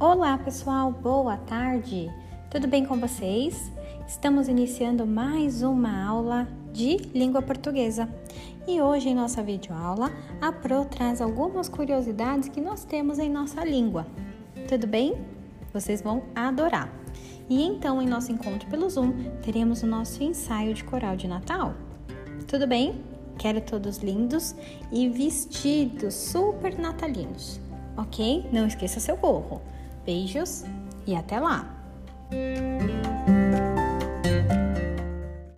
Olá pessoal, boa tarde! Tudo bem com vocês? Estamos iniciando mais uma aula de língua portuguesa e hoje em nossa videoaula a Pro traz algumas curiosidades que nós temos em nossa língua. Tudo bem? Vocês vão adorar! E então, em nosso encontro pelo Zoom, teremos o nosso ensaio de coral de Natal. Tudo bem? Quero todos lindos e vestidos super natalinos, ok? Não esqueça seu gorro. Beijos e até lá!